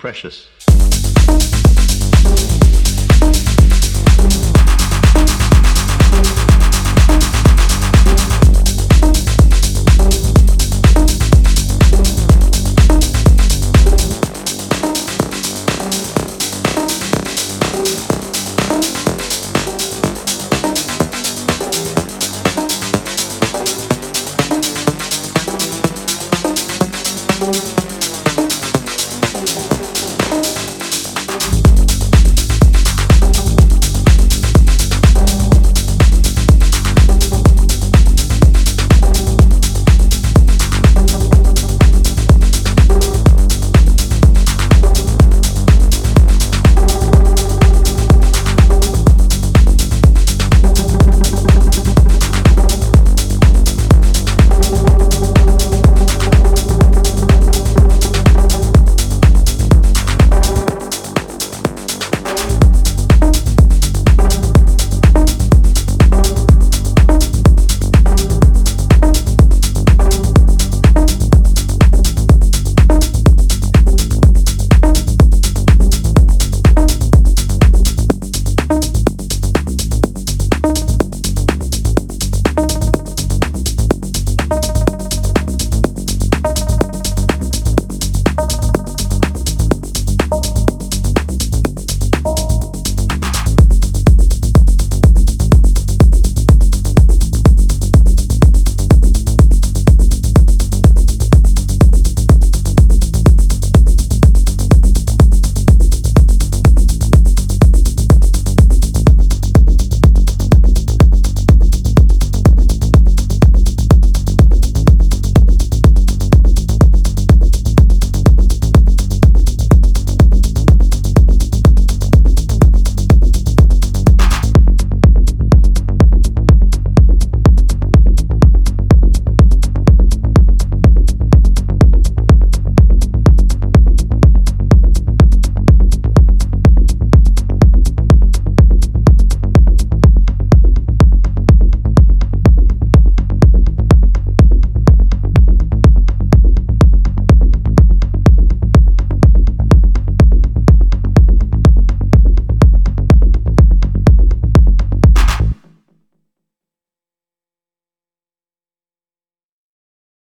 precious.